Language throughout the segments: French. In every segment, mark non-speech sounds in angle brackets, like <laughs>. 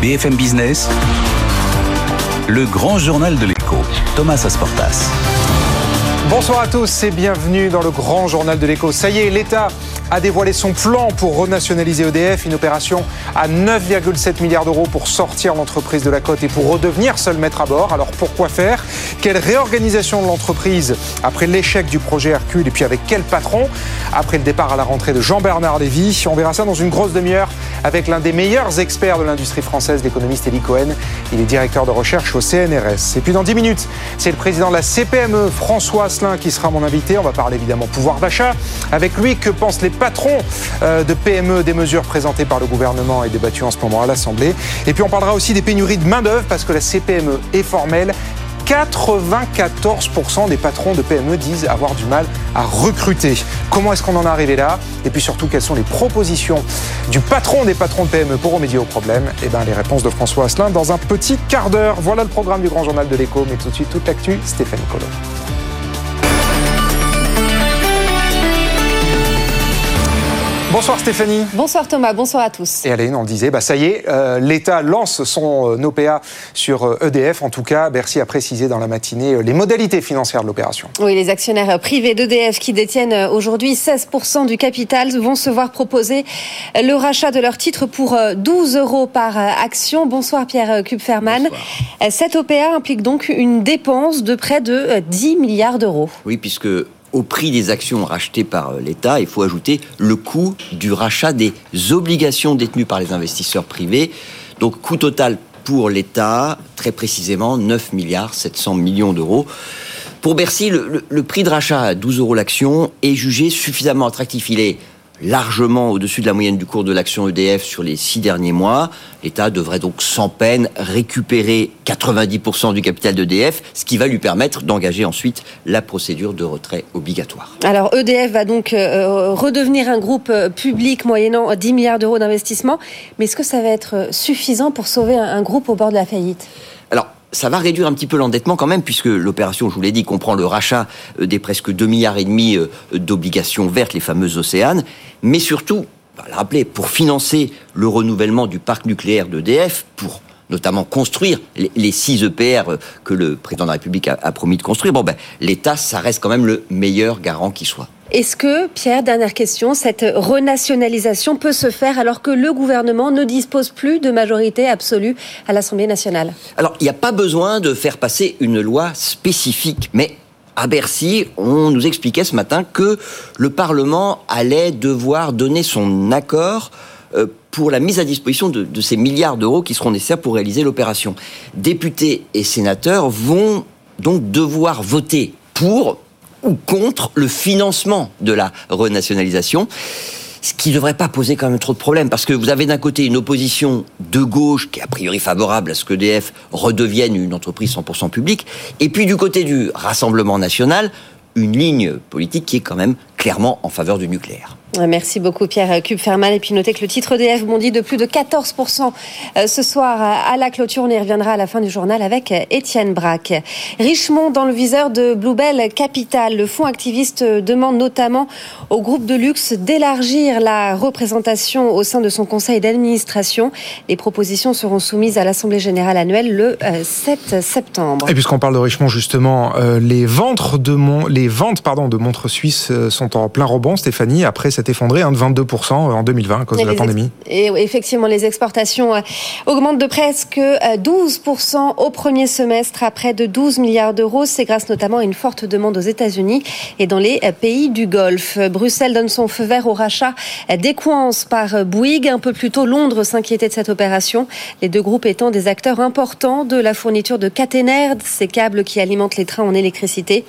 BFM Business, le grand journal de l'écho, Thomas Asportas. Bonsoir à tous et bienvenue dans le grand journal de l'écho. Ça y est, l'État a dévoilé son plan pour renationaliser EDF, une opération à 9,7 milliards d'euros pour sortir l'entreprise de la cote et pour redevenir seul maître à bord. Alors pourquoi faire? Quelle réorganisation de l'entreprise après l'échec du projet Hercule et puis avec quel patron? Après le départ à la rentrée de Jean-Bernard Lévy, on verra ça dans une grosse demi-heure avec l'un des meilleurs experts de l'industrie française, l'économiste Elie Cohen. Il est directeur de recherche au CNRS. Et puis dans 10 minutes, c'est le président de la CPME, François Asselin, qui sera mon invité. On va parler évidemment pouvoir d'achat. Avec lui, que pensent les patron euh, de PME des mesures présentées par le gouvernement et débattues en ce moment à l'Assemblée. Et puis on parlera aussi des pénuries de main-d'œuvre parce que la CPME est formelle. 94% des patrons de PME disent avoir du mal à recruter. Comment est-ce qu'on en est arrivé là? Et puis surtout, quelles sont les propositions du patron des patrons de PME pour remédier au problème? Eh bien, les réponses de François Asselin dans un petit quart d'heure. Voilà le programme du Grand Journal de l'écho, mais tout de suite, toute l'actu, Stéphane Collot. Bonsoir Stéphanie. Bonsoir Thomas, bonsoir à tous. Et Aline, on le disait, bah ça y est, euh, l'État lance son euh, OPA sur EDF. Euh, e en tout cas, Bercy a précisé dans la matinée les modalités financières de l'opération. Oui, les actionnaires privés d'EDF qui détiennent aujourd'hui 16% du capital vont se voir proposer le rachat de leurs titres pour 12 euros par action. Bonsoir Pierre Kupferman. Cette OPA implique donc une dépense de près de 10 milliards d'euros. Oui, puisque au prix des actions rachetées par euh, l'État, il faut ajouter le coût du rachat des obligations détenues par les investisseurs privés. Donc coût total pour l'État, très précisément 9 milliards 700 millions d'euros. Pour Bercy, le, prix de rachat à 12 euros l'action est jugé suffisamment attractif. Il est largement au-dessus de la moyenne du cours de l'action EDF sur les six derniers mois. L'État devrait donc sans peine récupérer 90% du capital d'EDF, ce qui va lui permettre d'engager ensuite la procédure de retrait obligatoire. Alors EDF va donc euh, redevenir un groupe euh, public moyennant 10 milliards d'euros d'investissement, mais est-ce que ça va être suffisant pour sauver un groupe au bord de la faillite? Ça va réduire un petit peu l'endettement quand même, puisque l'opération, je vous l'ai dit, comprend le rachat euh, des presque 2 milliards et demi euh, d'obligations vertes, les fameuses océanes, mais surtout, bah, le rappeler, pour financer le renouvellement du parc nucléaire d'EDF, pour notamment construire les, 6 EPR euh, que le président de la République a, promis de construire, bon ben, l'État, ça reste quand même le meilleur garant qui soit. Est-ce que, Pierre, dernière question, cette renationalisation peut se faire alors que le gouvernement ne dispose plus de majorité absolue à l'Assemblée nationale? Alors, il n'y a pas besoin de faire passer une loi spécifique, mais à Bercy, on nous expliquait ce matin que le Parlement allait devoir donner son accord euh, pour la mise à disposition de, de ces milliards d'euros qui seront nécessaires pour réaliser l'opération. Députés et sénateurs vont donc devoir voter pour ou contre le financement de la renationalisation ce qui ne devrait pas poser quand même trop de problèmes, parce que vous avez d'un côté une opposition de gauche qui est a priori favorable à ce que DF redevienne une entreprise 100% publique, et puis du côté du Rassemblement national, une ligne politique qui est quand même clairement en faveur du nucléaire. Merci beaucoup Pierre Kupferman. Et puis notez que le titre EDF bondit de plus de 14% euh, ce soir à la clôture. On y reviendra à la fin du journal avec euh, Étienne Braque. Richemont dans le viseur de Bluebell Capital. Le fonds activiste demande notamment au groupe de luxe d'élargir la représentation au sein de son conseil d'administration. Les propositions seront soumises à l'Assemblée générale annuelle le 7 euh, septembre. Et puisqu'on parle de Richemont justement, les ventes de, les ventes, pardon, de montres suisses sont en plein rebond, Stéphanie, après cette effondré hein, de 22% en 2020 à cause de la pandémie. Et effectivement, les exportations euh, augmentent de presque 12% euh, au premier semestre à près de 12 milliards d'euros. C'est grâce notamment à une forte demande aux États-Unis et dans les euh, pays du Golfe. Bruxelles donne son feu vert au rachat d'Equans par Bouygues. Un peu plus tôt, Londres s'inquiétait de cette opération. Les deux groupes étant des acteurs importants de la fourniture de caténaires, ces câbles qui alimentent les trains en électricité.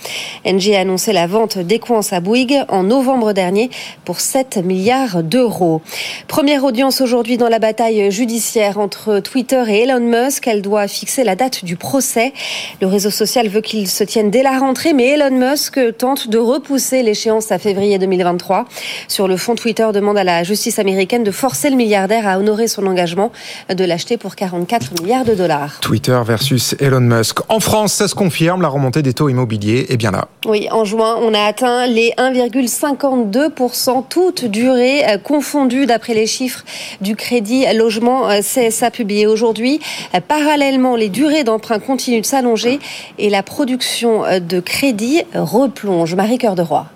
Engie a annoncé la vente d'Equans à Bouygues en novembre dernier pour 7 milliards d'euros. Première audience aujourd'hui dans la bataille judiciaire entre Twitter et Elon Musk. Elle doit fixer la date du procès. Le réseau social veut qu'il se tienne dès la rentrée, mais Elon Musk tente de repousser l'échéance à février 2023. Sur le fond, Twitter demande à la justice américaine de forcer le milliardaire à honorer son engagement de l'acheter pour 44 milliards de dollars. Twitter versus Elon Musk. En France, ça se confirme, la remontée des taux immobiliers est bien là. Oui, en juin, on a atteint les 1,52% toutes durées confondues d'après les chiffres du crédit logement CSA publié aujourd'hui. Parallèlement, les durées d'emprunt continuent de s'allonger et la production de crédit replonge. Marie Cœur de Roi.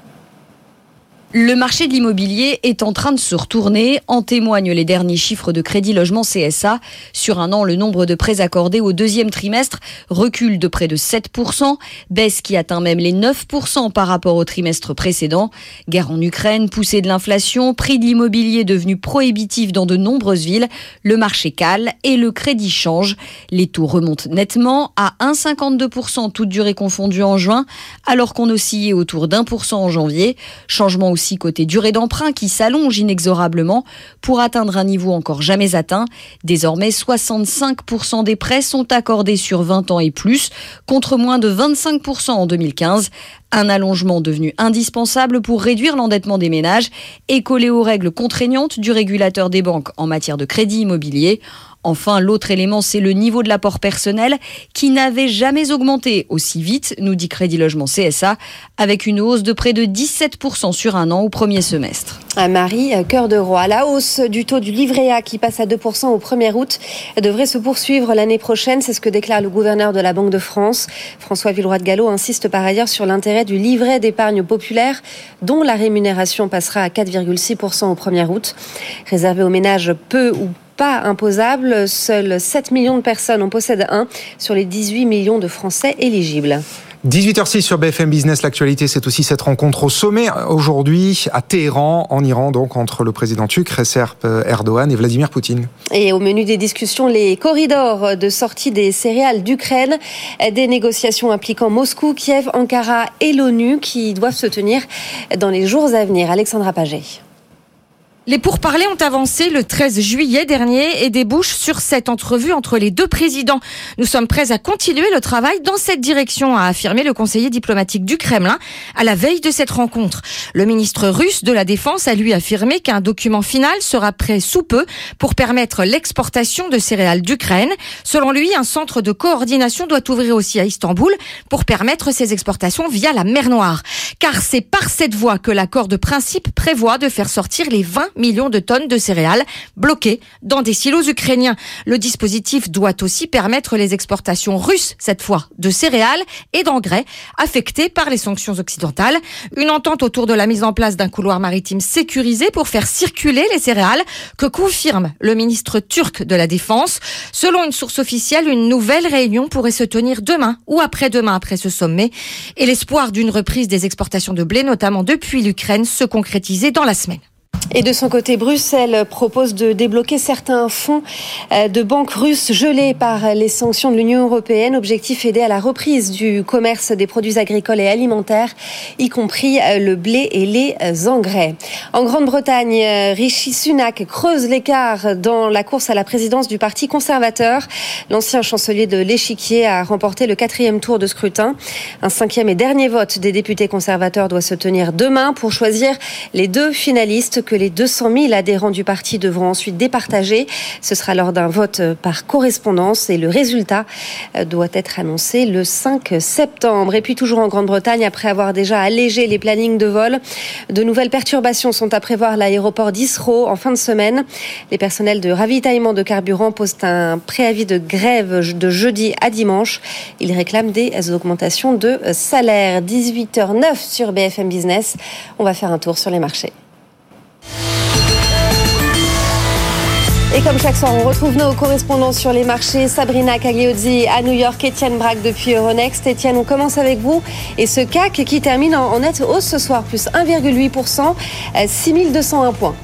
Le marché de l'immobilier est en train de se retourner, en témoignent les derniers chiffres de crédit logement CSA. Sur un an, le nombre de prêts accordés au deuxième trimestre recule de près de 7%, baisse qui atteint même les 9% par rapport au trimestre précédent. Guerre en Ukraine, poussée de l'inflation, prix de l'immobilier devenu prohibitif dans de nombreuses villes, le marché cale et le crédit change. Les taux remontent nettement à 1,52% toute durée confondue en juin, alors qu'on oscillait autour d'un pour cent en janvier. Changement aussi côté durée d'emprunt qui s'allonge inexorablement pour atteindre un niveau encore jamais atteint. Désormais, 65% des prêts sont accordés sur 20 ans et plus, contre moins de 25% en 2015. Un allongement devenu indispensable pour réduire l'endettement des ménages et coller aux règles contraignantes du régulateur des banques en matière de crédit immobilier. Enfin, l'autre élément, c'est le niveau de l'apport personnel qui n'avait jamais augmenté aussi vite, nous dit Crédit Logement CSA, avec une hausse de près de 17% sur un an au premier semestre. Marie, cœur de roi. La hausse du taux du livret A qui passe à 2% au 1er août devrait se poursuivre l'année prochaine. C'est ce que déclare le gouverneur de la Banque de France. François Villeroy de Gallo insiste par ailleurs sur l'intérêt du livret d'épargne populaire dont la rémunération passera à 4,6% au 1er août. Réservé aux ménages peu ou pas imposable. Seuls 7 millions de personnes en possèdent un sur les 18 millions de Français éligibles. 18h06 sur BFM Business, l'actualité, c'est aussi cette rencontre au sommet aujourd'hui à Téhéran, en Iran, donc entre le président turc Recep Erdogan et Vladimir Poutine. Et au menu des discussions, les corridors de sortie des céréales d'Ukraine, des négociations impliquant Moscou, Kiev, Ankara et l'ONU qui doivent se tenir dans les jours à venir. Alexandra Paget. Les pourparlers ont avancé le 13 juillet dernier et débouchent sur cette entrevue entre les deux présidents. Nous sommes prêts à continuer le travail dans cette direction, a affirmé le conseiller diplomatique du Kremlin à la veille de cette rencontre. Le ministre russe de la Défense a lui affirmé qu'un document final sera prêt sous peu pour permettre l'exportation de céréales d'Ukraine. Selon lui, un centre de coordination doit ouvrir aussi à Istanbul pour permettre ces exportations via la mer Noire. Car c'est par cette voie que l'accord de principe prévoit de faire sortir les 20 millions de tonnes de céréales bloquées dans des silos ukrainiens. Le dispositif doit aussi permettre les exportations russes, cette fois, de céréales et d'engrais affectés par les sanctions occidentales. Une entente autour de la mise en place d'un couloir maritime sécurisé pour faire circuler les céréales que confirme le ministre turc de la Défense. Selon une source officielle, une nouvelle réunion pourrait se tenir demain ou après-demain après ce sommet et l'espoir d'une reprise des exportations de blé, notamment depuis l'Ukraine, se concrétiser dans la semaine. Et de son côté, Bruxelles propose de débloquer certains fonds euh, de banques russes gelés par les sanctions de l'Union européenne. Objectif aider à la reprise du commerce des produits agricoles et alimentaires, y compris euh, le blé et les euh, engrais. En Grande-Bretagne, Rishi Sunak creuse l'écart dans la course à la présidence du Parti conservateur. L'ancien chancelier de l'échiquier a remporté le quatrième tour de scrutin. Un cinquième et dernier vote des députés conservateurs doit se tenir demain pour choisir les deux finalistes que les 200 000 adhérents du parti devront ensuite départager. Ce sera lors d'un vote par correspondance et le résultat euh, doit être annoncé le 5 septembre. Et puis toujours en Grande-Bretagne, après avoir déjà allégé les plannings de vol, de nouvelles perturbations sont à prévoir à l'aéroport d'Israël en fin de semaine. Les personnels de ravitaillement de carburant posent un préavis de grève de jeudi à dimanche. Ils réclament des augmentations de salaire. 18h09 sur BFM Business. On va faire un tour sur les marchés. Et comme chaque soir, on retrouve nos correspondants sur les marchés. Sabrina Cagliozzi à New York, Étienne Braque depuis Euronext. Étienne, on commence avec vous. Et ce CAC qui termine en nette hausse ce soir, plus 1,8%, 6201 points.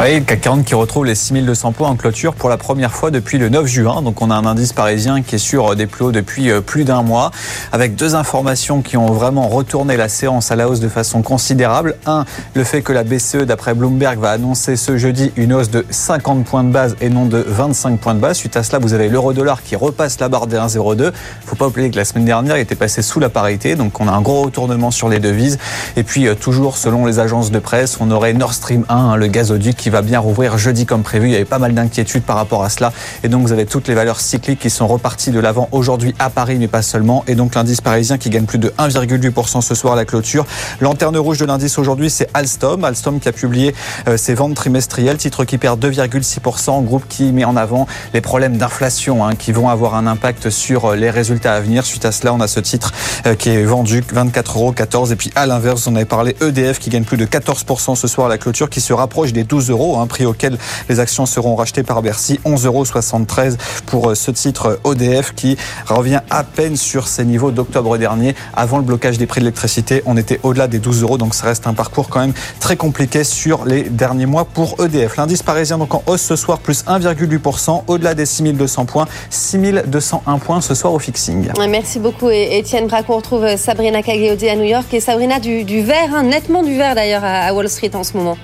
Oui, le CAC 40 qui retrouve les 6200 points en clôture pour la première fois depuis le 9 juin. Donc on a un indice parisien qui est sur des plus hauts depuis euh, plus d'un mois, avec deux informations qui ont vraiment retourné la séance à la hausse de façon considérable. Un, le fait que la BCE, d'après Bloomberg, va annoncer ce jeudi une hausse de 50 points de base et non de 25 points de base. Suite à cela, vous avez l'euro-dollar qui repasse la barre des 1,02. Faut pas oublier que la semaine dernière, il était passé sous la parité. Donc on a un gros retournement sur les devises. Et puis euh, toujours, selon les agences de presse, on aurait Nord Stream 1, le gazoduc qui va bien rouvrir jeudi comme prévu. Il y avait pas mal d'inquiétudes par rapport à cela. Et donc, vous avez toutes les valeurs cycliques qui sont reparties de l'avant aujourd'hui à Paris, mais pas seulement. Et donc, l'indice parisien qui gagne plus de 1,8% ce soir à la clôture. Lanterne rouge de l'indice aujourd'hui, c'est Alstom. Alstom qui a publié euh, ses ventes trimestrielles, titre qui perd 2,6%, groupe qui met en avant les problèmes d'inflation hein, qui vont avoir un impact sur euh, les résultats à venir. Suite à cela, on a ce titre euh, qui est vendu 24,14 euros. Et puis à l'inverse, on avait parlé EDF qui gagne plus de 14% ce soir à la clôture, qui se rapproche des 12 un prix auquel les actions seront rachetées par Bercy, 11,73 euros pour ce titre EDF qui revient à peine sur ses niveaux d'octobre dernier. Avant le blocage des prix de l'électricité, on était au-delà des 12 euros, donc ça reste un parcours quand même très compliqué sur les derniers mois pour EDF. L'indice parisien donc en hausse ce soir, plus 1,8%, au-delà des 6200 points, 6201 points ce soir au fixing. Merci beaucoup Étienne Braco. On retrouve Sabrina Cagliodi à New York et Sabrina du, du vert, hein, nettement du vert d'ailleurs à Wall Street en ce moment.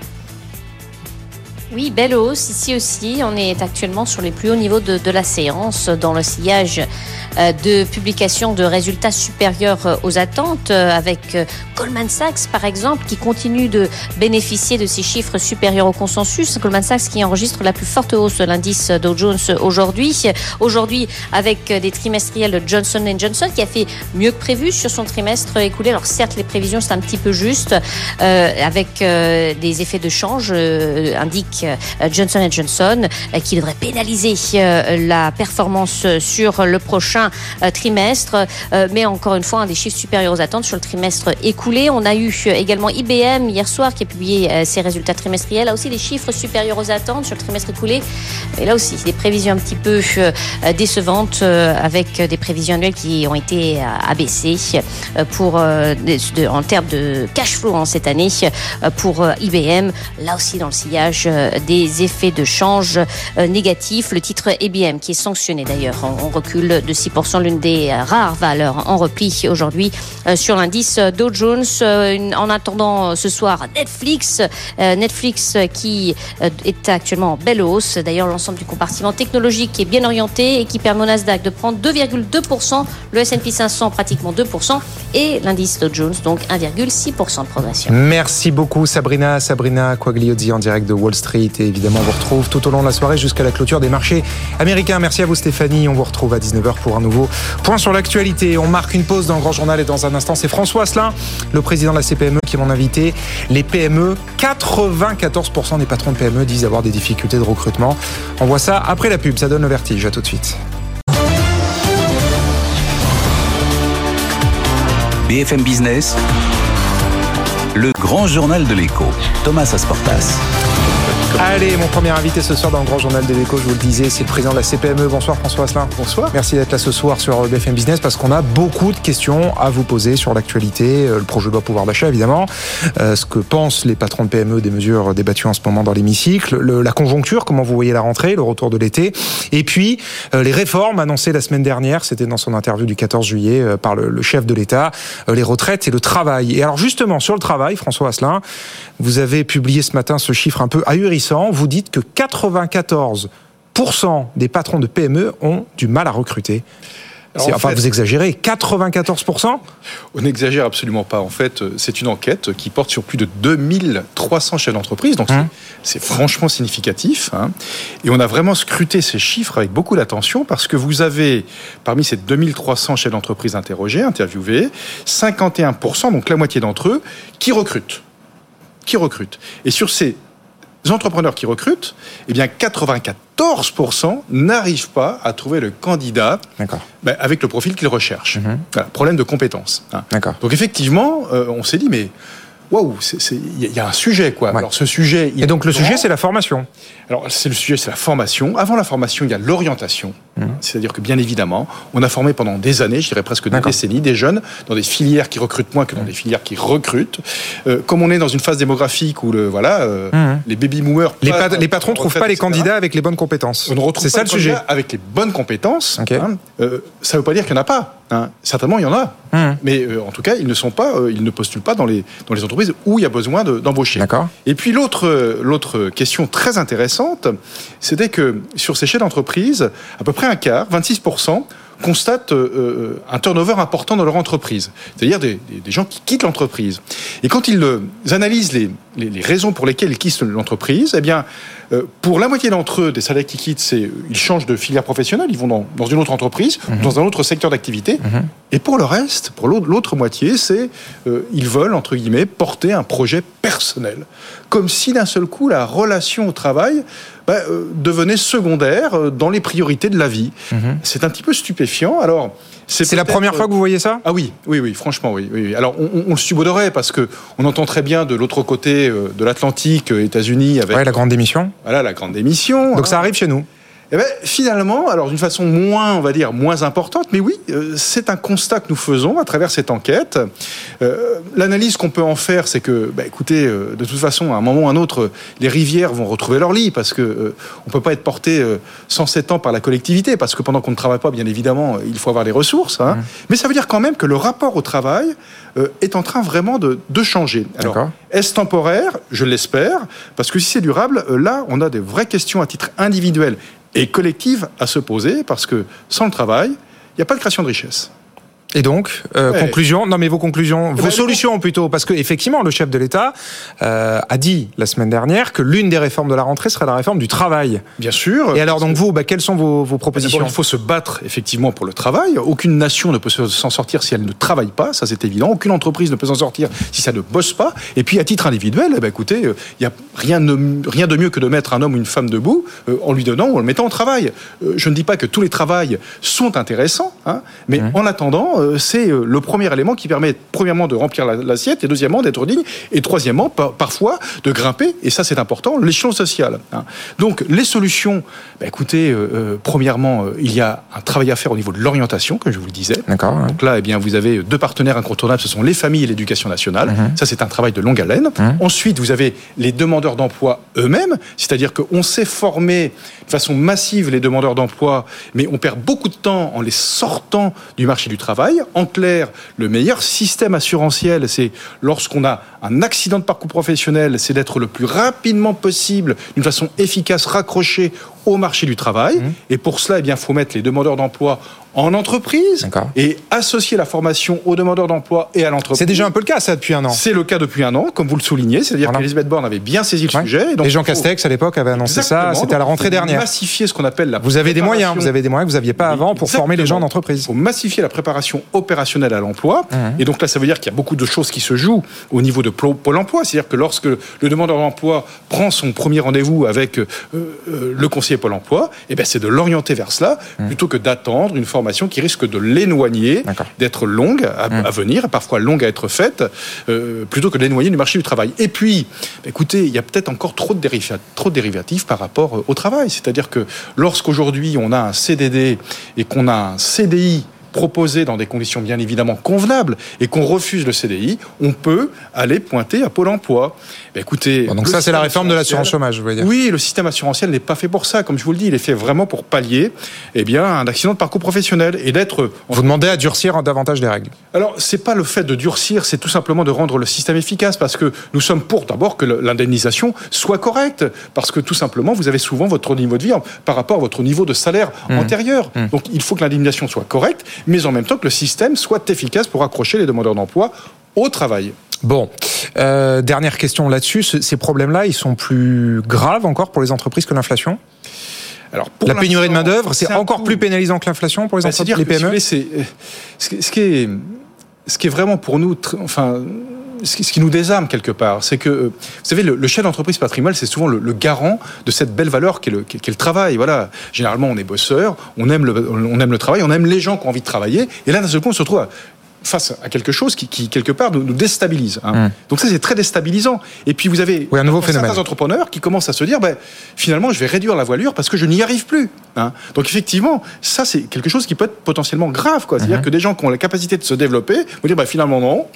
Oui, belle hausse. Ici aussi, on est actuellement sur les plus hauts niveaux de, la séance, dans le sillage euh, de publication de résultats supérieurs euh, aux attentes, euh, avec Goldman Sachs, par exemple, qui continue de bénéficier de ces chiffres supérieurs au consensus. Goldman Sachs qui enregistre la plus forte hausse de l'indice Dow Jones aujourd'hui. Aujourd'hui, avec des trimestriels Johnson Johnson, qui a fait mieux que prévu sur son trimestre écoulé. Alors certes, les prévisions, c'est un petit peu juste, avec des effets de change, indique euh, Johnson Johnson, euh, qui devrait pénaliser euh, la performance sur le prochain trimestre. Mais encore une fois, un des chiffres supérieurs aux attentes sur le trimestre écoulé. On a eu également IBM hier soir qui a publié ses résultats trimestriels. Là aussi, des chiffres supérieurs aux attentes sur le trimestre écoulé. Et là aussi, des prévisions un petit peu décevantes avec des prévisions annuelles qui ont été abaissées pour, en termes de cash flow en cette année pour IBM. Là aussi, dans le sillage des effets de change euh, négatifs. Le titre IBM qui est sanctionné d'ailleurs en recul de 6%, l'une des rares valeurs en repli aujourd'hui euh, sur l'indice Dow Jones. Euh, en attendant ce soir Netflix, Netflix qui est actuellement en belle hausse. D'ailleurs, l'ensemble du compartiment technologique est bien orienté et qui permet au Nasdaq de prendre 2,2%, le S&P 500 pratiquement 2% et l'indice Dow Jones donc 1,6% de progression. Merci beaucoup Sabrina, Sabrina Quagliozzi en direct de Wall Street et évidemment on vous retrouve tout au long de la soirée jusqu'à la clôture des marchés américains. Merci à vous Stéphanie, on vous retrouve à 19h pour un nouveau point sur l'actualité. On marque une pause dans le Grand Journal et dans un instant c'est François Asselin, le président de la CPME qui est mon invité. Les PME, 94% des patrons de PME disent avoir des difficultés de recrutement. On voit ça après la pub, ça donne le vertige. À tout de suite. BFM Business, le grand journal de l'écho, Thomas Asportas. Allez, mon premier invité ce soir dans le Grand Journal de l'écho, je vous le disais, c'est le président de la CPME. Bonsoir François Asselin. Bonsoir. Merci d'être là ce soir sur BFM Business parce qu'on a beaucoup de questions à vous poser sur l'actualité, euh, le projet de loi pouvoir d'achat évidemment, euh, ce que pensent les patrons de PME des mesures débattues en ce moment dans l'hémicycle, la conjoncture, comment vous voyez la rentrée, le retour de l'été, et puis euh, les réformes annoncées la semaine dernière, c'était dans son interview du 14 juillet par le, chef de l'État, les retraites et le travail. Et alors justement, sur le travail, François Asselin, vous avez publié ce matin ce chiffre un peu ahurissant. Vous dites que 94% des patrons de PME ont du mal à recruter. enfin, vous exagérez, 94% On n'exagère absolument pas. En fait, euh, c'est une enquête qui porte sur plus de 2300 chefs d'entreprise, donc hein c'est franchement significatif. Hein. Et on a vraiment scruté ces chiffres avec beaucoup d'attention parce que vous avez, parmi ces 2300 chefs d'entreprise interrogés, interviewés, 51%, donc la moitié d'entre eux, qui recrutent qui recrutent. Et sur ces entrepreneurs qui recrutent, eh bien 94% n'arrivent pas à trouver le candidat ben, avec le profil qu'ils recherchent. Mhm. problème de compétences. Hein. Donc effectivement, euh, on s'est dit, mais waouh, il y a un sujet quoi. Alors ce sujet. Et donc le sujet, c'est la formation. Alors c'est le sujet, c'est la formation. Avant la formation, il y a l'orientation. Mmh. C'est-à-dire que bien évidemment, on a formé pendant des années, je dirais presque des décennies, des jeunes dans des filières qui recrutent moins que dans mmh. des filières qui recrutent. Euh, comme on est dans une phase démographique où le voilà, euh, mmh. les baby boomers, les, les patrons ne trouvent pas les candidats avec les bonnes compétences. On ne retrouve pas ça le sujet avec les bonnes compétences. Hein. Euh, ça ne veut pas dire qu'il n'y en a pas. Hein. Certainement, il y en a. Mais en tout cas, ils ne sont pas, ils ne postulent pas dans les dans les entreprises où il y a besoin d'embaucher. Et puis l'autre l'autre question très intéressante, c'était que sur ces chefs d'entreprise, à peu près un quart, 26%, constatent euh, euh, un turnover important dans leur entreprise, c'est-à-dire des, gens qui quittent l'entreprise. Et quand ils analysent les, les, les raisons pour lesquelles ils quittent l'entreprise, eh bien, euh, pour la moitié d'entre eux, des salariés qui quittent, c'est ils changent de filière professionnelle, ils vont dans, dans une autre entreprise, dans un autre secteur d'activité. Et pour le reste, pour l'autre moitié, c'est euh, ils veulent entre guillemets porter un projet personnel, comme si d'un seul coup la relation au travail bah, euh, devenait secondaire euh, dans les priorités de la vie. C'est un petit peu stupéfiant. Alors C'est la première fois que vous voyez ça? Ah oui, oui, oui, franchement, oui. oui, oui. Alors, on, on- on le subodorait parce que on entend très bien de l'autre côté euh, de l'Atlantique, euh, États-Unis, avec Ouais, la grande démission. voilà la grande démission. Donc hein. ça arrive chez nous. Eh ben, finalement, alors d'une façon moins, on va dire, moins importante, mais oui, euh, c'est un constat que nous faisons à travers cette enquête. Euh, L'analyse qu'on peut en faire, c'est que, bah, écoutez, euh, de toute façon, à un moment ou à un autre, les rivières vont retrouver leur lit parce que euh, on peut pas être porté euh, 107 ans par la collectivité, parce que pendant qu'on ne travaille pas, bien évidemment, il faut avoir les ressources. hein. Mais ça veut dire quand même que le rapport au travail est en train vraiment de, de changer. Alors, est-ce temporaire? Je l'espère, parce que si c'est durable, là, on a des vraies questions à titre individuel et collective à se poser, parce que sans le travail, il n'y a pas de création de richesse. Et donc, euh, Ouais. conclusion, non mais vos conclusions, vos ben, solutions plutôt, parce que effectivement, le chef de l'État euh, a dit la semaine dernière que l'une des réformes de la rentrée serait la réforme du travail. Bien sûr. Et alors donc vous, bah, quelles sont vos, vos propositions il faut se battre effectivement pour le travail. Aucune nation ne peut se- s'en sortir si elle ne travaille pas, ça c'est évident. Aucune entreprise ne peut s'en sortir si ça ne bosse pas. Et puis à titre individuel, eh ben, écoutez, euh, il n'y a rien de, rien de mieux que de mettre un homme ou une femme debout euh, en lui donnant ou en le mettant au travail. Euh, je ne dis pas que tous les travails sont intéressants, hein, mais en attendant, euh, c'est euh, le premier élément qui permet premièrement de remplir la- l'assiette et deuxièmement d'être digne et troisièmement par- parfois de grimper et ça c'est important l'échelon social. hein. Donc les solutions, bah, écoutez, euh, euh, premièrement euh, il y a un travail à faire au niveau de l'orientation comme je vous le disais. D'accord. ouais. Donc là, eh bien, vous avez deux partenaires incontournables, ce sont les familles et l'éducation nationale. Ça, c'est un travail de longue haleine. Ensuite, vous avez les demandeurs d'emploi eux-mêmes, c'est-à-dire qu'on sait former de façon massive les demandeurs d'emploi, mais on perd beaucoup de temps en les sortant du marché du travail. En clair, le meilleur système assurantiel, c'est lorsqu'on a un accident de parcours professionnel, c'est d'être le plus rapidement possible, d'une façon efficace, raccroché au marché du travail. Et pour cela, eh bien, faut mettre les demandeurs d'emploi en entreprise et associer la formation aux demandeurs d'emploi et à l'entreprise. C'est déjà un peu le cas ça depuis un an. C'est le cas depuis un an, comme vous le soulignez, c'est-à-dire Voilà. qu'Elisabeth Borne avait bien saisi le Ouais. sujet. Et, donc, Et Jean il faut Castex à l'époque avait annoncé ça, c'était à la rentrée dernière. Massifier ce qu'on appelle la Vous avez des moyens, vous avez des moyens que vous n'aviez pas avant pour former les gens d'entreprise. Il faut massifier la préparation opérationnelle à l'emploi. Et donc là, ça veut dire qu'il y a beaucoup de choses qui se jouent au niveau de Pôle emploi. C'est-à-dire que lorsque le demandeur d'emploi prend son premier rendez-vous avec euh, euh, le conseiller Pôle emploi, eh ben, c'est de l'orienter vers cela plutôt que d'attendre une qui risque de l'éloigner, d'être longue à, à venir, parfois longue à être faite, euh, plutôt que de l'éloigner du marché du travail. Et puis, bah, écoutez, il y a peut-être encore trop de, trop de dérivatifs par rapport euh, au travail. C'est-à-dire que lorsqu'aujourd'hui on a un CDD et qu'on a un CDI proposé dans des conditions bien évidemment convenables et qu'on refuse le CDI, on peut aller pointer à Pôle emploi. Bah, écoutez, Bon, donc ça c'est la réforme de l'assurance chômage, dire. oui, le système assurantiel n'est pas fait pour ça. Comme je vous le dis, il est fait vraiment pour pallier eh bien, un accident de parcours professionnel et d'être Vous demandez à durcir davantage les règles. alors, c'est pas le fait de durcir, c'est tout simplement de rendre le système efficace, parce que nous sommes pour d'abord que l'indemnisation soit correcte, parce que tout simplement, vous avez souvent votre niveau de vie par rapport à votre niveau de salaire antérieur. Donc, il faut que l'indemnisation soit correcte, mais en même temps que le système soit efficace pour accrocher les demandeurs d'emploi au travail. Bon, euh, dernière question là-dessus. Ce- Ces problèmes-là, ils sont plus graves encore pour les entreprises que l'inflation? Alors, pour La pénurie de l'instant, main-d'œuvre, c'est encore plus pénalisant que l'inflation pour les Bah, entreprises, les que, PME si vous voulez, c'est- ce qui- est, ce qui est vraiment pour nous, enfin, ce qui, nous désarme quelque part, c'est que, euh, vous savez, le, chef d'entreprise patrimonial, c'est souvent le, garant de cette belle valeur qu'est le, le travail. Voilà. Généralement, on est bosseur, on aime le, on aime le travail, on aime les gens qui ont envie de travailler, et là, d'un seul coup, on se retrouve à- face à quelque chose qui, qui, quelque part, nous, nous déstabilise. hein. Donc ça, c'est très déstabilisant. Et puis, vous avez. Oui, un nouveau certains entrepreneurs qui commencent à se dire, ben, finalement, je vais réduire la voilure parce que je n'y arrive plus. hein. Donc effectivement, ça c'est quelque chose qui peut être potentiellement grave. quoi. C'est-à-dire que des gens qui ont la capacité de se développer vont dire, ben, finalement non,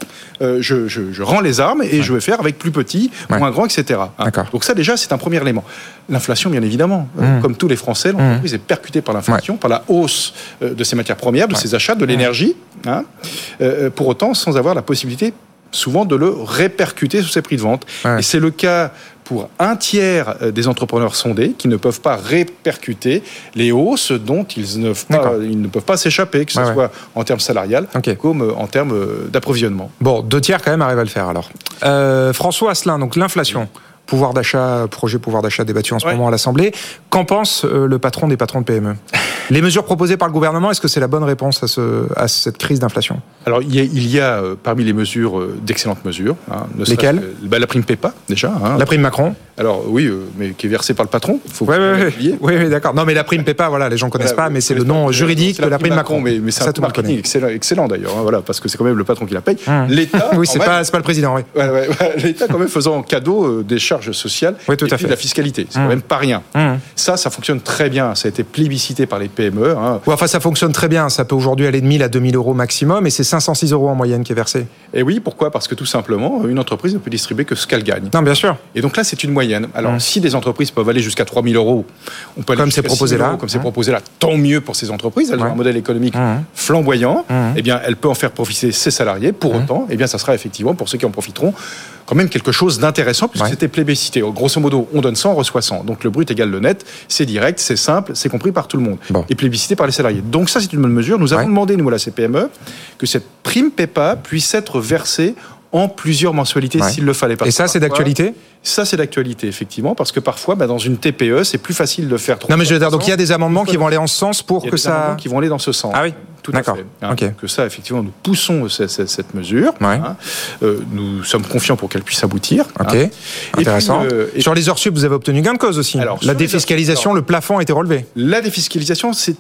euh, je, je, je rends les armes et je vais faire avec plus petit, Ouais. moins grand, etc. hein. Donc ça déjà, c'est un premier élément. L'inflation, bien évidemment, Euh, Mhm. comme tous les Français, l'entreprise est percutée par l'inflation, par la hausse euh, de ses matières premières, de ses achats, de l'énergie. Hein. Euh, pour autant, sans avoir la possibilité souvent de le répercuter sur ses prix de vente. Ouais. Et c'est le cas pour un tiers euh, des entrepreneurs sondés qui ne peuvent pas répercuter les hausses dont ils ne, pas, D'accord. ils ne peuvent pas s'échapper, que ce Ouais, ouais. soit en termes salarial Ok. comme euh, en termes euh, d'approvisionnement. Bon, deux tiers quand même arrivent à le faire alors. Euh, François Asselin, donc l'inflation. Pouvoir d'achat, projet pouvoir d'achat débattu en ce Ouais. moment à l'Assemblée. Qu'en pense euh, le patron des patrons de PME <laughs> Les mesures proposées par le gouvernement, est-ce que c'est la bonne réponse à, ce, à cette crise d'inflation? Alors, il y a, il y a, euh, parmi les mesures euh, d'excellentes mesures. hein, ne Lesquelles? que- bah, La prime PEPA, déjà. hein. La prime Macron Alors, oui, mais qui est versée par le patron. Faut Oui, pas oui, oui, d'accord. Non, mais la prime PEPA, voilà, les gens connaissent Voilà, pas, mais c'est le nom juridique de la prime Macron. Mais, mais c'est Ça, un tout marketing excellent, excellent d'ailleurs, hein, voilà, parce que c'est quand même le patron qui la paye. Hum. L'État, Oui, c'est pas, pas le président, oui. Ouais, ouais, ouais, <laughs> L'État quand même faisant cadeau des charges sociales Oui, tout et à puis fait. de la fiscalité. C'est quand même pas rien. Hum. Ça, ça fonctionne très bien. Ça a été plébiscité par les PME. hein. Ouais, enfin, ça fonctionne très bien. Ça peut aujourd'hui aller de 1000 à 2000 euros maximum, et c'est 506 euros en moyenne qui est versé. Et oui, pourquoi? Parce que tout simplement, une entreprise ne peut distribuer que ce qu'elle gagne. Non, bien sûr. Et donc là, c'est une moyenne. Alors, Hum. si des entreprises peuvent aller jusqu'à 3000 euros, on peut aller Comme jusqu'à c'est proposé 6 000 là. euros, Comme c'est proposé là, tant mieux pour ces entreprises. Elles ont un modèle économique flamboyant. Eh bien, elle peut en faire profiter ses salariés. Pour autant, eh bien, ça sera effectivement, pour ceux qui en profiteront, quand même quelque chose d'intéressant, puisque Ouais. c'était plébiscité. Grosso modo, on donne 100, on reçoit 100. Donc le brut égale le net, c'est direct, c'est simple, c'est compris par tout le monde. Bon. Et plébiscité par les salariés. Donc ça, c'est une bonne mesure. Nous avons Ouais. demandé, nous, à la CPME, que cette prime PEPA puisse être versée en plusieurs mensualités Ouais. s'il le fallait. Parce Et ça, c'est d'actualité ça, c'est d'actualité, effectivement, parce que parfois, bah, dans une TPE, c'est plus facile de faire. Non, mais je veux dire, donc il y a des amendements qui vont aller en ce sens pour que des ça. qui vont aller dans ce sens. Ah oui tout à D'accord. fait. hein. Ok. Que ça, effectivement, nous poussons cette, cette- cette mesure. Ouais. hein. Euh, nous sommes confiants pour qu'elle puisse aboutir. Ok, hein. Et intéressant. puis, euh, et Sur les sup, vous avez obtenu gain de cause aussi. Alors, la défiscalisation, le plafond a été relevé. La défiscalisation, c'est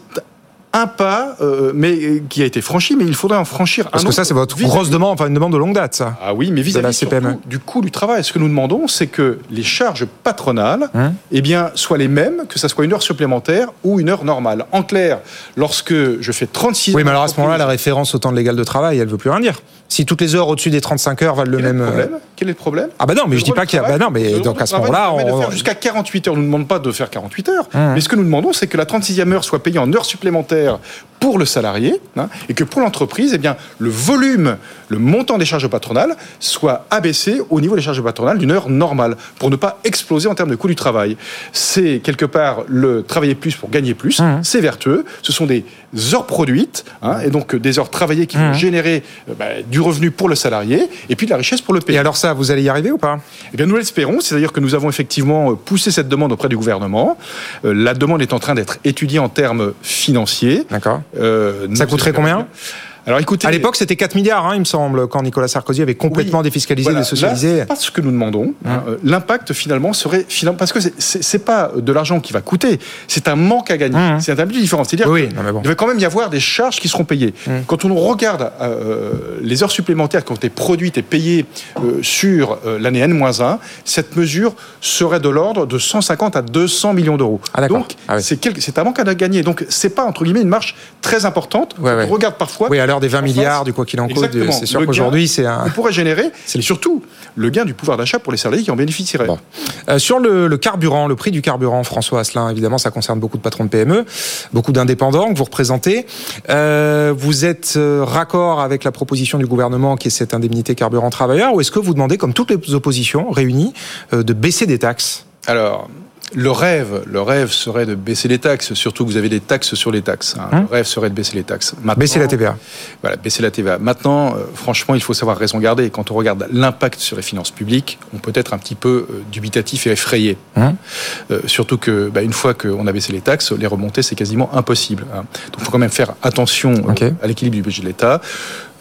un pas, euh, mais qui a été franchi, mais il faudrait en franchir un Parce que ça, c'est votre grosse demande, enfin une demande de longue date, ça. Ah oui, mais vis-à-vis du coût du travail. Ce que nous demandons, c'est que les charges patronales Hum. eh bien, soient les mêmes, que ça soit une heure supplémentaire ou une heure normale. En clair, lorsque je fais 36 Oui, mais alors à ce moment-là, la référence au temps légal de travail, elle veut plus rien dire. Si toutes les heures au-dessus des 35 heures valent le quel est même. le euh, problème? Quel est le problème? Ah bah non, mais Le je dis pas qu'il y a. Bah non, mais le donc à ce moment-là, on. faire jusqu'à 48 heures. On ne nous demande pas de faire 48 heures. Hum. Mais ce que nous demandons, c'est que la 36e heure soit payée en heures supplémentaires pour le salarié hein, et que pour l'entreprise, eh bien, le volume, le montant des charges patronales soit abaissé au niveau des charges patronales d'une heure normale pour ne pas exploser en termes de coût du travail. C'est quelque part le travailler plus pour gagner plus. Hum. C'est vertueux. Ce sont des heures produites hein, et donc euh, des heures travaillées qui vont Hum. générer euh, bah, du revenu pour le salarié et puis de la richesse pour le pays. Et alors ça, vous allez y arriver ou pas? Eh bien, nous l'espérons, c'est-à-dire que nous avons effectivement euh, poussé cette demande auprès du gouvernement. Euh, la demande est en train d'être étudiée en termes financiers. D'accord. Euh, Ça coûterait combien? bien. Alors écoutez, À l'époque, c'était 4 milliards, hein, il me semble, quand Nicolas Sarkozy avait complètement Oui. défiscalisé, Voilà, désocialisé. pas ce que nous demandons. hein. Euh, L'impact finalement serait finalement parce que c'est- pas de l'argent qui va coûter, c'est un manque à gagner. C'est un but différent. C'est-à-dire Oui, bon. il va quand même y avoir des charges qui seront payées. Quand on regarde euh, les heures supplémentaires qui ont été produites et payées euh, sur euh, l'année N-1, cette mesure serait de l'ordre de 150 à 200 millions d'euros. Ah. Donc Ah oui. c'est un manque à gagner. Donc c'est pas entre guillemets une marche très importante. Ouais, Quand ouais. On regarde parfois. Oui, à des 20 en face, milliards, du quoi qu'il en coûte, c'est sûr qu'aujourd'hui, c'est un. qu'on pourrait générer, <laughs> C'est surtout le gain du pouvoir d'achat pour les salariés qui en bénéficieraient. Bon. Euh, sur le, le carburant, le prix du carburant, François Asselin, évidemment, ça concerne beaucoup de patrons de PME, beaucoup d'indépendants que vous représentez. Euh, vous êtes euh, raccord avec la proposition du gouvernement qui est cette indemnité carburant travailleur, ou est-ce que vous demandez, comme toutes les oppositions réunies, euh, de baisser des taxes? Alors, le rêve, le rêve serait de baisser les taxes, surtout que vous avez des taxes sur les taxes. hein. Hum. Le rêve serait de baisser les taxes. Maintenant- Baisser la TVA Voilà, baisser la TVA. Maintenant, euh, franchement, il faut savoir raison garder. Quand on regarde l'impact sur les finances publiques, on peut être un petit peu euh, dubitatif et effrayé. Hum. Euh, surtout que, bah, une fois qu'on a baissé les taxes, les remonter, c'est quasiment impossible. hein. Donc, il faut quand même faire attention à l'équilibre du budget de l'État.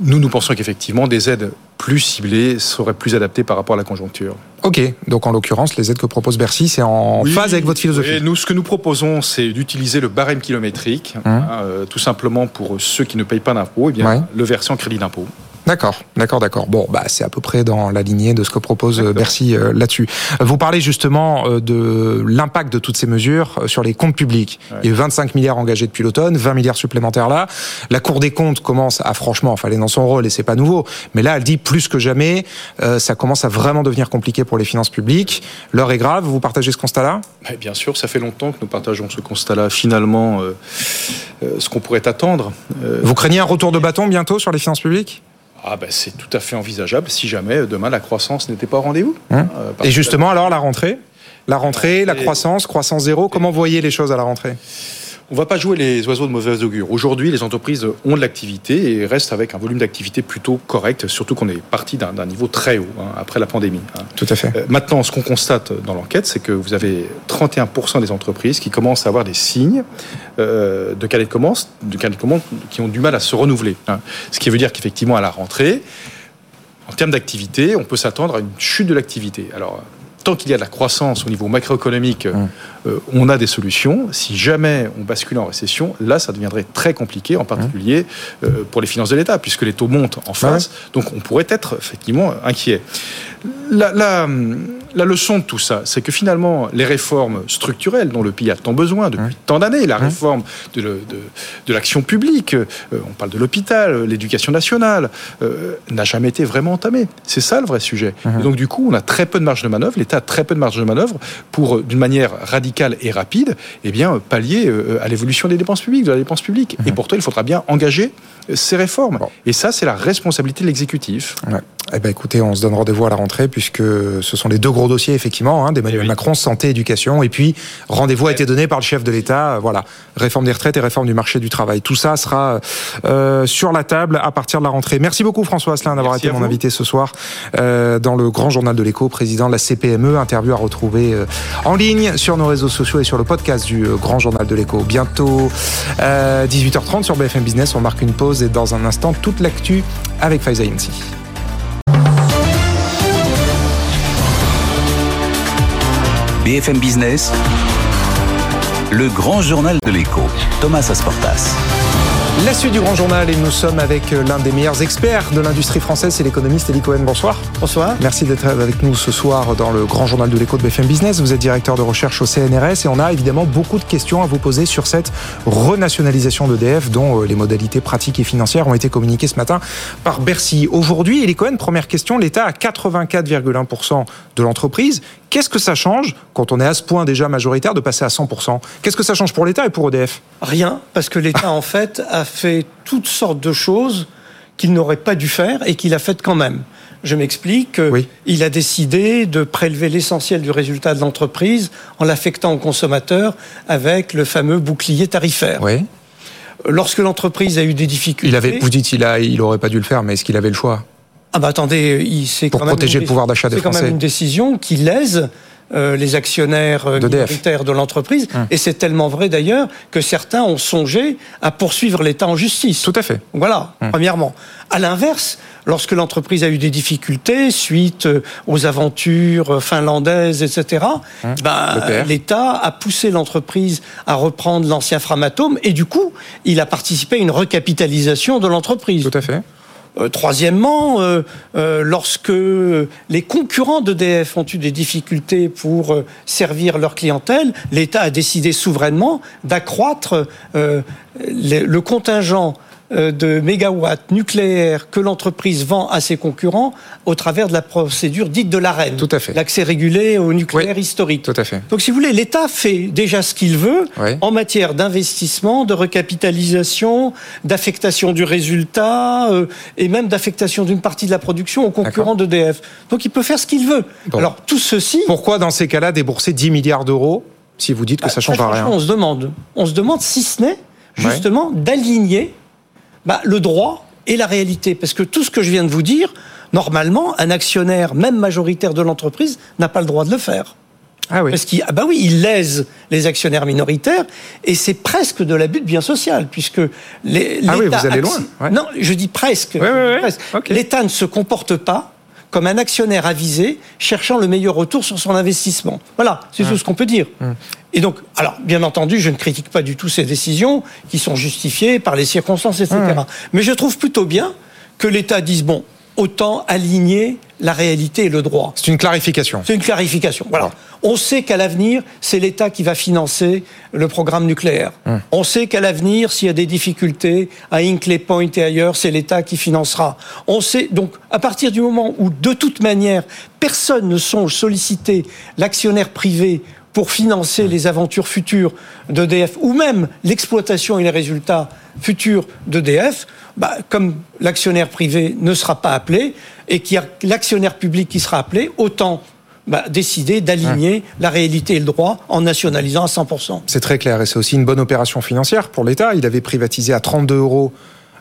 Nous, nous pensons qu'effectivement, des aides plus ciblées seraient plus adaptées par rapport à la conjoncture. Ok, donc en l'occurrence, les aides que propose Bercy, c'est en Oui, phase avec votre philosophie. Et nous, ce que nous proposons, c'est d'utiliser le barème kilométrique, hein, euh, tout simplement pour ceux qui ne payent pas d'impôts, eh bien, Ouais. le verser en crédit d'impôt. D'accord, d'accord, d'accord. Bon, bah c'est à peu près dans la lignée de ce que propose euh. Bercy euh, là-dessus. Euh, Vous parlez justement euh, de l'impact de toutes ces mesures sur les comptes publics. Ouais. Il y a eu 25 milliards engagés depuis l'automne, 20 milliards supplémentaires là. La Cour des comptes commence à franchement, enfin elle est dans son rôle et c'est pas nouveau, mais là elle dit plus que jamais, euh, ça commence à vraiment devenir compliqué pour les finances publiques. L'heure est grave. Vous partagez ce constat-là? Ouais, bien sûr, ça fait longtemps que nous partageons ce constat-là. Finalement, ce qu'on pourrait attendre. Vous craignez un retour de bâton bientôt sur les finances publiques? Ah ben, c'est tout à fait envisageable si jamais demain la croissance n'était pas au rendez-vous. Hein Et justement, alors la rentrée? La rentrée, la croissance, croissance zéro, comment vous voyez les choses à la rentrée? On ne va pas jouer les oiseaux de mauvaise augure. Aujourd'hui, les entreprises ont de l'activité et restent avec un volume d'activité plutôt correct, surtout qu'on est parti d'un niveau très haut hein, après la pandémie. Hein. Tout à fait. Euh, maintenant, ce qu'on constate dans l'enquête, c'est que vous avez 31% des entreprises qui commencent à avoir des signes euh, de carnet de commandes, de de commandes qui ont du mal à se renouveler. Hein. Ce qui veut dire qu'effectivement, à la rentrée, en termes d'activité, on peut s'attendre à une chute de l'activité. Alors, tant qu'il y a de la croissance au niveau macroéconomique, hum. euh, on a des solutions. Si jamais on bascule en récession, là, ça deviendrait très compliqué, en particulier euh, pour les finances de l'État, puisque les taux montent en face. Donc, on pourrait être effectivement inquiet. La, la, leçon de tout ça, c'est que finalement, les réformes structurelles dont le pays a tant besoin depuis tant d'années, la réforme de, de, l'action publique, euh, on parle de l'hôpital, l'éducation nationale, n'a jamais été vraiment entamée. C'est ça le vrai sujet. Et donc, du coup, on a très peu de marge de manœuvre. L'État très peu de marge de manœuvre pour, euh, d'une manière radicale et rapide, eh bien, pallier euh, à l'évolution des dépenses publiques, de la dépense publique. Et pour toi, il faudra bien engager euh, ces réformes. Et ça, c'est la responsabilité de l'exécutif. Eh ben, écoutez, on se donne rendez-vous à la rentrée puisque ce sont les deux gros dossiers effectivement hein, d'Emmanuel Macron, santé, éducation, et puis rendez-vous a été donné par le chef de l'État. Voilà, réforme des retraites et réforme du marché du travail. Tout ça sera sur la table à partir de la rentrée. Merci beaucoup François Asselin d'avoir été mon invité ce soir dans le grand journal de l'écho, président de la CPME Interview à retrouver euh, en ligne sur nos réseaux sociaux et sur le podcast du euh, Grand Journal de l'écho. Bientôt 18h30 euh, sur BFM Business. On marque une pause et dans un instant, toute l'actu avec Faiza Younsi. BFM Business, le grand journal de l'écho, Thomas Asportas. La suite du grand journal et nous sommes avec euh, l'un des meilleurs experts de l'industrie française, c'est l'économiste Elie Cohen. Bonsoir. Bonsoir. Merci d'être avec nous ce soir dans le grand journal de l'écho de BFM Business. Vous êtes directeur de recherche au CNRS et on a évidemment beaucoup de questions à vous poser sur cette renationalisation d'EDF dont euh, les modalités pratiques et financières ont été communiquées ce matin par Bercy. Aujourd'hui, Elie Cohen, première question, l'État a 84,1% de l'entreprise. Qu'est-ce que ça change quand on est à ce point déjà majoritaire de passer à 100% Qu'est-ce que ça change pour l'État et pour EDF Rien, parce que l'État en fait a fait toutes sortes de choses qu'il n'aurait pas dû faire et qu'il a faites quand même. Je m'explique. Il a décidé de prélever l'essentiel du résultat de l'entreprise en l'affectant aux consommateurs avec le fameux bouclier tarifaire. Oui. Lorsque l'entreprise a eu des difficultés. Il avait, vous dites, il a, il aurait pas dû le faire, mais est-ce qu'il avait le choix? Ah bah attendez, c'est pour protéger le pouvoir d'achat des Français. C'est quand même une décision qui lèse euh, les actionnaires euh, minoritaires de l'entreprise. Hum. Et c'est tellement vrai d'ailleurs que certains ont songé à poursuivre l'État en justice. Tout à fait. Voilà, hum. premièrement. À l'inverse, lorsque l'entreprise a eu des difficultés suite euh, aux aventures finlandaises, etc., hum. ben, l'État a poussé l'entreprise à reprendre l'ancien Framatome et du coup, il a participé à une recapitalisation de l'entreprise. Tout à fait. Euh, troisièmement, euh, euh, lorsque les concurrents d'EDF ont eu des difficultés pour servir leur clientèle, l'État a décidé souverainement d'accroître le contingent de mégawatts nucléaires que l'entreprise vend à ses concurrents au travers de la procédure dite de l'AREN. Tout à fait. L'accès régulé au nucléaire historique. Tout à fait. Donc, si vous voulez, l'État fait déjà ce qu'il veut en matière d'investissement, de recapitalisation, d'affectation du résultat euh, et même d'affectation d'une partie de la production aux concurrents d'EDF. Donc, il peut faire ce qu'il veut. Alors, tout ceci. Pourquoi, dans ces cas-là, débourser 10 milliards d'euros si vous dites que ça change rien? On se demande. On se demande si ce n'est justement d'aligner bah, le droit et la réalité. Parce que tout ce que je viens de vous dire, normalement, un actionnaire, même majoritaire de l'entreprise, n'a pas le droit de le faire. Ah oui. Parce qu'il ah bah oui, il lèse les actionnaires minoritaires et c'est presque de l'abus de bien social puisque les, ah oui, vous allez loin. Non, je dis presque. L'État ne se comporte pas comme un actionnaire avisé cherchant le meilleur retour sur son investissement. Voilà, c'est tout ce qu'on peut dire. Et donc, alors, bien entendu, je ne critique pas du tout ces décisions qui sont justifiées par les circonstances, etc. Mais je trouve plutôt bien que l'État dise, bon, autant aligner la réalité et le droit. C'est une clarification. C'est une clarification. Voilà. On sait qu'à l'avenir, c'est l'État qui va financer le programme nucléaire. Hum. On sait qu'à l'avenir, s'il y a des difficultés à Hinkley Point et ailleurs, c'est l'État qui financera. On sait donc à partir du moment où, de toute manière, personne ne songe solliciter l'actionnaire privé pour financer les aventures futures d'EDF ou même l'exploitation et les résultats futurs d'EDF, bah, comme l'actionnaire privé ne sera pas appelé et qu'il y a l'actionnaire public qui sera appelé, autant bah, décider d'aligner la réalité et le droit en nationalisant à 100%. C'est très clair et c'est aussi une bonne opération financière pour l'État. Il avait privatisé à 32 euros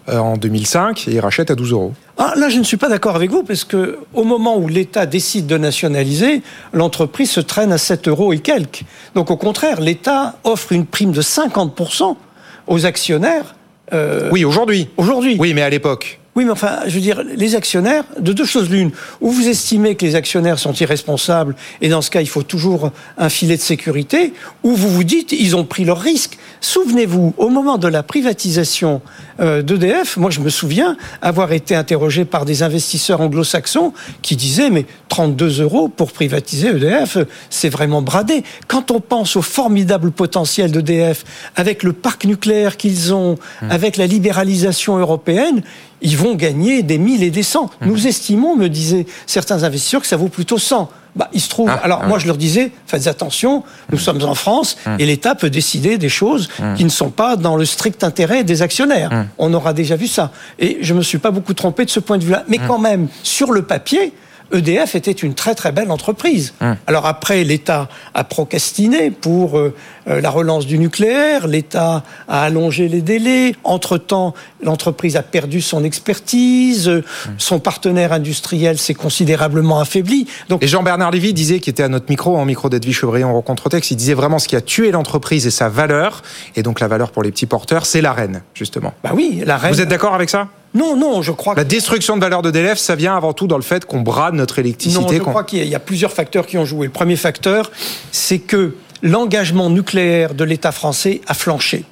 en 2005 et il rachète à 12 euros. Ah, là, je ne suis pas d'accord avec vous parce que au moment où l'État décide de nationaliser, l'entreprise se traîne à 7 euros et quelques. Donc, au contraire, l'État offre une prime de 50% aux actionnaires. Euh, oui, aujourd'hui. Aujourd'hui. Oui, mais à l'époque. Oui, mais enfin, je veux dire, les actionnaires, de deux choses l'une, ou vous estimez que les actionnaires sont irresponsables, et dans ce cas, il faut toujours un filet de sécurité, ou vous vous dites, ils ont pris leur risque. Souvenez-vous, au moment de la privatisation euh, d'EDF, moi je me souviens avoir été interrogé par des investisseurs anglo-saxons qui disaient, mais 32 euros pour privatiser EDF, c'est vraiment bradé. Quand on pense au formidable potentiel d'EDF, avec le parc nucléaire qu'ils ont, mmh. avec la libéralisation européenne, ils vont gagner des 1000 et des 100. Mhm. Nous estimons, me disaient certains investisseurs, que ça vaut plutôt 100. Bah, il se trouve. Ah, alors, moi, je leur disais, faites attention, nous sommes en France mhm. et l'État peut décider des choses qui ne sont pas dans le strict intérêt des actionnaires. On aura déjà vu ça. Et je me suis pas beaucoup trompé de ce point de vue-là. Mais quand même, sur le papier, EDF était une très très belle entreprise. Hum. Alors après, l'État a procrastiné pour euh, euh, la relance du nucléaire, l'État a allongé les délais, entre-temps, l'entreprise a perdu son expertise, hum. son partenaire industriel s'est considérablement affaibli. Donc... Et Jean-Bernard Lévy disait, qui était à notre micro, en micro d'Edwige Chevrillon en rencontre texte, il disait vraiment ce qui a tué l'entreprise et sa valeur, et donc la valeur pour les petits porteurs, c'est la reine, justement. Bah oui, la reine. Vous êtes d'accord avec ça? Non, non, je crois que... La destruction de valeur de DLF, ça vient avant tout dans le fait qu'on brade notre électricité. Non, je crois qu'il y a plusieurs facteurs qui ont joué. Le premier facteur, c'est que l'engagement nucléaire de l'État français a flanché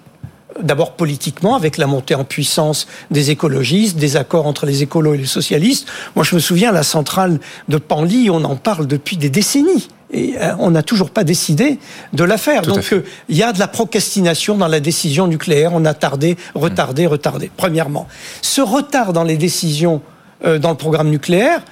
d'abord politiquement, avec la montée en puissance des écologistes, des accords entre les écolos et les socialistes. Moi, je me souviens, la centrale de Panly, on en parle depuis des décennies. Et euh, on n'a toujours pas décidé de la faire. Donc euh, il y a de la procrastination dans la décision nucléaire. On a tardé, retardé, retardé. Premièrement, ce retard dans les décisions euh, dans le programme nucléaire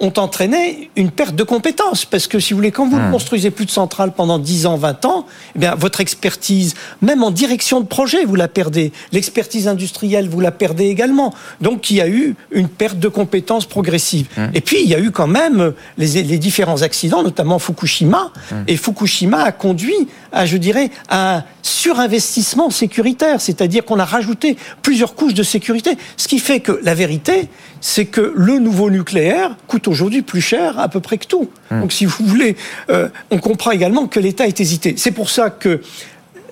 ont entraîné une perte de compétences. Parce que, si vous voulez, quand vous ne hmm. construisez plus de centrales pendant 10 ans, 20 ans, eh bien, votre expertise, même en direction de projet, vous la perdez. L'expertise industrielle, vous la perdez également. Donc, il y a eu une perte de compétences progressive. Hmm. Et puis, il y a eu quand même les, les différents accidents, notamment Fukushima. Hmm. Et Fukushima a conduit à, je dirais, à un surinvestissement sécuritaire. C'est-à-dire qu'on a rajouté plusieurs couches de sécurité. Ce qui fait que la vérité, c'est que le nouveau nucléaire coûte aujourd'hui plus cher à peu près que tout. Hmm. Donc si vous voulez, euh, on comprend également que l'État est hésité. C'est pour ça que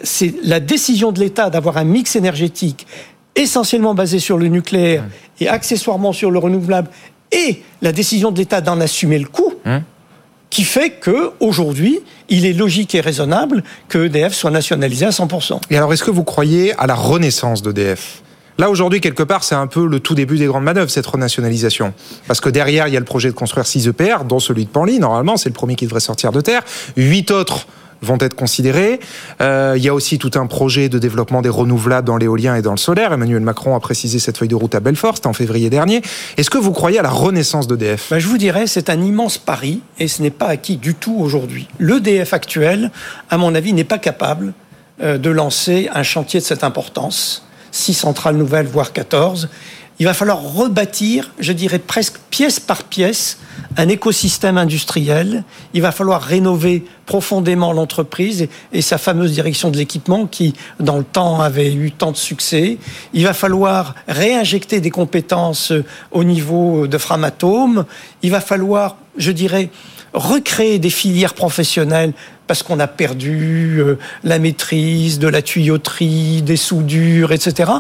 c'est la décision de l'État d'avoir un mix énergétique essentiellement basé sur le nucléaire hmm. et accessoirement sur le renouvelable et la décision de l'État d'en assumer le coût. Hmm. qui fait que aujourd'hui, il est logique et raisonnable que EDF soit nationalisé à 100%. Et alors, est-ce que vous croyez à la renaissance d'EDF Là, aujourd'hui, quelque part, c'est un peu le tout début des grandes manœuvres, cette renationalisation. Parce que derrière, il y a le projet de construire 6 EPR, dont celui de Panly, normalement, c'est le premier qui devrait sortir de terre. Huit autres vont être considérés. Euh, il y a aussi tout un projet de développement des renouvelables dans l'éolien et dans le solaire. Emmanuel Macron a précisé cette feuille de route à Belfort, en février dernier. Est-ce que vous croyez à la renaissance d'EDF ben, Je vous dirais, c'est un immense pari et ce n'est pas acquis du tout aujourd'hui. L'EDF actuel, à mon avis, n'est pas capable euh, de lancer un chantier de cette importance six centrales nouvelles, voire 14. Il va falloir rebâtir, je dirais presque pièce par pièce, un écosystème industriel. Il va falloir rénover profondément l'entreprise et, sa fameuse direction de l'équipement qui, dans le temps, avait eu tant de succès. Il va falloir réinjecter des compétences au niveau de Framatome. Il va falloir, je dirais, recréer des filières professionnelles parce qu'on a perdu euh, la maîtrise de la tuyauterie, des soudures, etc.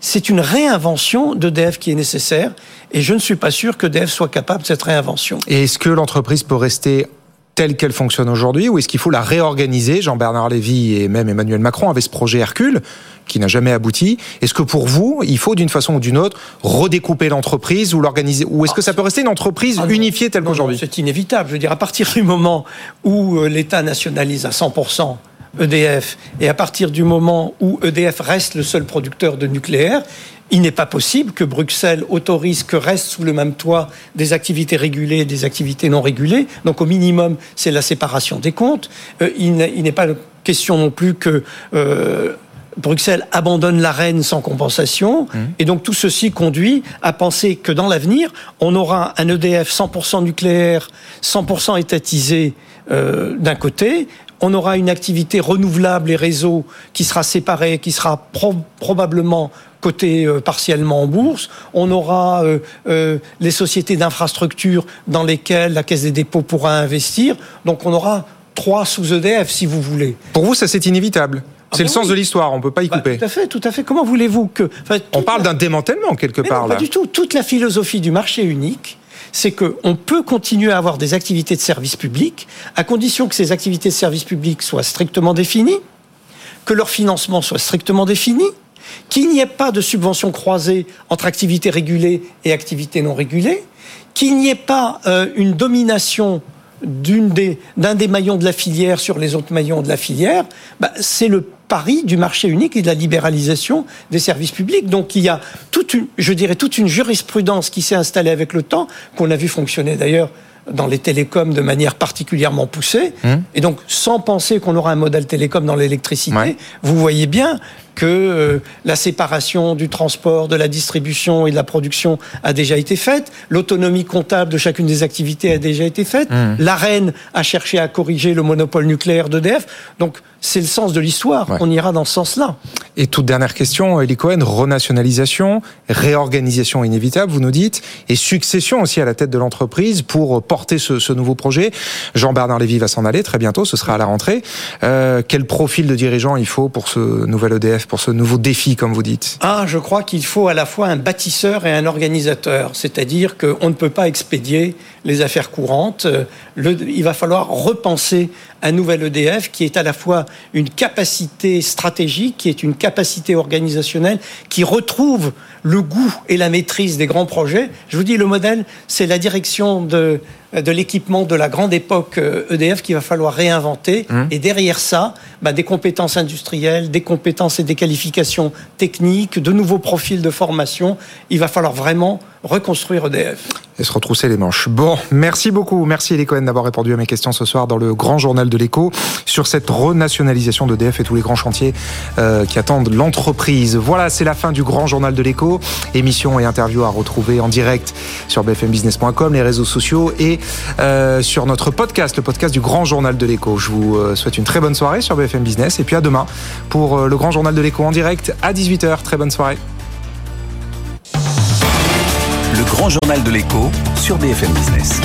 C'est une réinvention d'EDF qui est nécessaire et je ne suis pas sûr que EDF soit capable de cette réinvention. Et est-ce que l'entreprise peut rester telle qu'elle fonctionne aujourd'hui ou est-ce qu'il faut la réorganiser? Jean-Bernard Lévy et même Emmanuel Macron avaient ce projet Hercule qui n'a jamais abouti. Est-ce que pour vous, il faut d'une façon ou d'une autre redécouper l'entreprise ou l'organiser? Ou est-ce que ça peut rester une entreprise ah unifiée telle qu'aujourd'hui? C'est inévitable. Je veux dire, à partir du moment où euh, l'État nationalise à 100% EDF, et à partir du moment où EDF reste le seul producteur de nucléaire, il n'est pas possible que Bruxelles autorise que restent sous le même toit des activités régulées et des activités non régulées. Donc au minimum, c'est la séparation des comptes. Euh, il n'est pas question non plus que euh, Bruxelles abandonne la reine sans compensation. Mmh. Et donc tout ceci conduit à penser que dans l'avenir, on aura un EDF 100% nucléaire, 100% étatisé euh, d'un côté, on aura une activité renouvelable et réseau qui sera séparée, qui sera probablement cotée euh, partiellement en bourse. On aura euh, les sociétés d'infrastructure dans lesquelles la Caisse des dépôts pourra investir. Donc on aura trois sous EDF, si vous voulez. Pour vous, ça c'est inévitable c'est le ah sens de l'histoire, on ne peut pas y bah, couper. Tout à fait, tout à fait. Comment voulez-vous que... on parle d'un démantèlement quelque part. pas du tout. Toute la philosophie du marché unique, c'est qu'on peut continuer à avoir des activités de service public, à condition que ces activités de service public soient strictement définies, que leur financement soit strictement défini, qu'il n'y ait pas de subventions croisées entre activités régulées et activités non régulées, qu'il n'y ait pas euh, une domination d'un des, maillons de la filière sur les autres maillons de la filière, bah, c'est le pari du marché unique et de la libéralisation des services publics. Donc il y a toute une, je dirais, toute une jurisprudence qui s'est installée avec le temps, qu'on a vu fonctionner d'ailleurs dans les télécoms de manière particulièrement poussée. Mmh. Et donc, sans penser qu'on aura un modèle télécom dans l'électricité, vous voyez bien que euh, la séparation du transport, de la distribution et de la production a déjà été faite, l'autonomie comptable de chacune des activités a déjà été faite, mmh. la reine a cherché à corriger le monopole nucléaire d'EDF. Donc c'est le sens de l'histoire. On ira dans ce sens-là. Et toute dernière question, Eli Cohen, renationalisation, réorganisation inévitable, vous nous dites, et succession aussi à la tête de l'entreprise pour porter ce, nouveau projet. Jean-Bernard Lévy va s'en aller très bientôt, ce sera à la rentrée. Euh, quel profil de dirigeant il faut pour ce nouvel EDF, pour ce nouveau défi, comme vous dites? Ah, je crois qu'il faut à la fois un bâtisseur et un organisateur. C'est-à-dire qu'on ne peut pas expédier les affaires courantes. il va falloir repenser un nouvel EDF qui est à la fois une capacité stratégique, qui est une capacité organisationnelle, qui retrouve le goût et la maîtrise des grands projets. Je vous dis, le modèle, c'est la direction de, de l'équipement de la grande époque EDF euh, e qu'il va falloir réinventer. Mmh. Et derrière ça, bah, des compétences industrielles, des compétences et des qualifications techniques, de nouveaux profils de formation. Il va falloir vraiment reconstruire EDF. Et se retrousser les manches. Bon, merci beaucoup. Merci Elie Cohen d'avoir répondu à mes questions ce soir dans le grand journal de l'écho sur cette renationalisation d'EDF et tous les grands chantiers euh, qui attendent l'entreprise. Voilà, c'est la fin du grand journal de l'écho. Émission et interview à retrouver en direct sur bfmbusiness.com, les réseaux sociaux et euh, sur notre podcast, le podcast du grand journal de l'écho. Je vous euh, souhaite une très bonne soirée sur BFM Business et puis à demain pour le grand journal de l'écho en direct à 18h. Très bonne soirée. Le grand journal de l'écho sur BFM Business.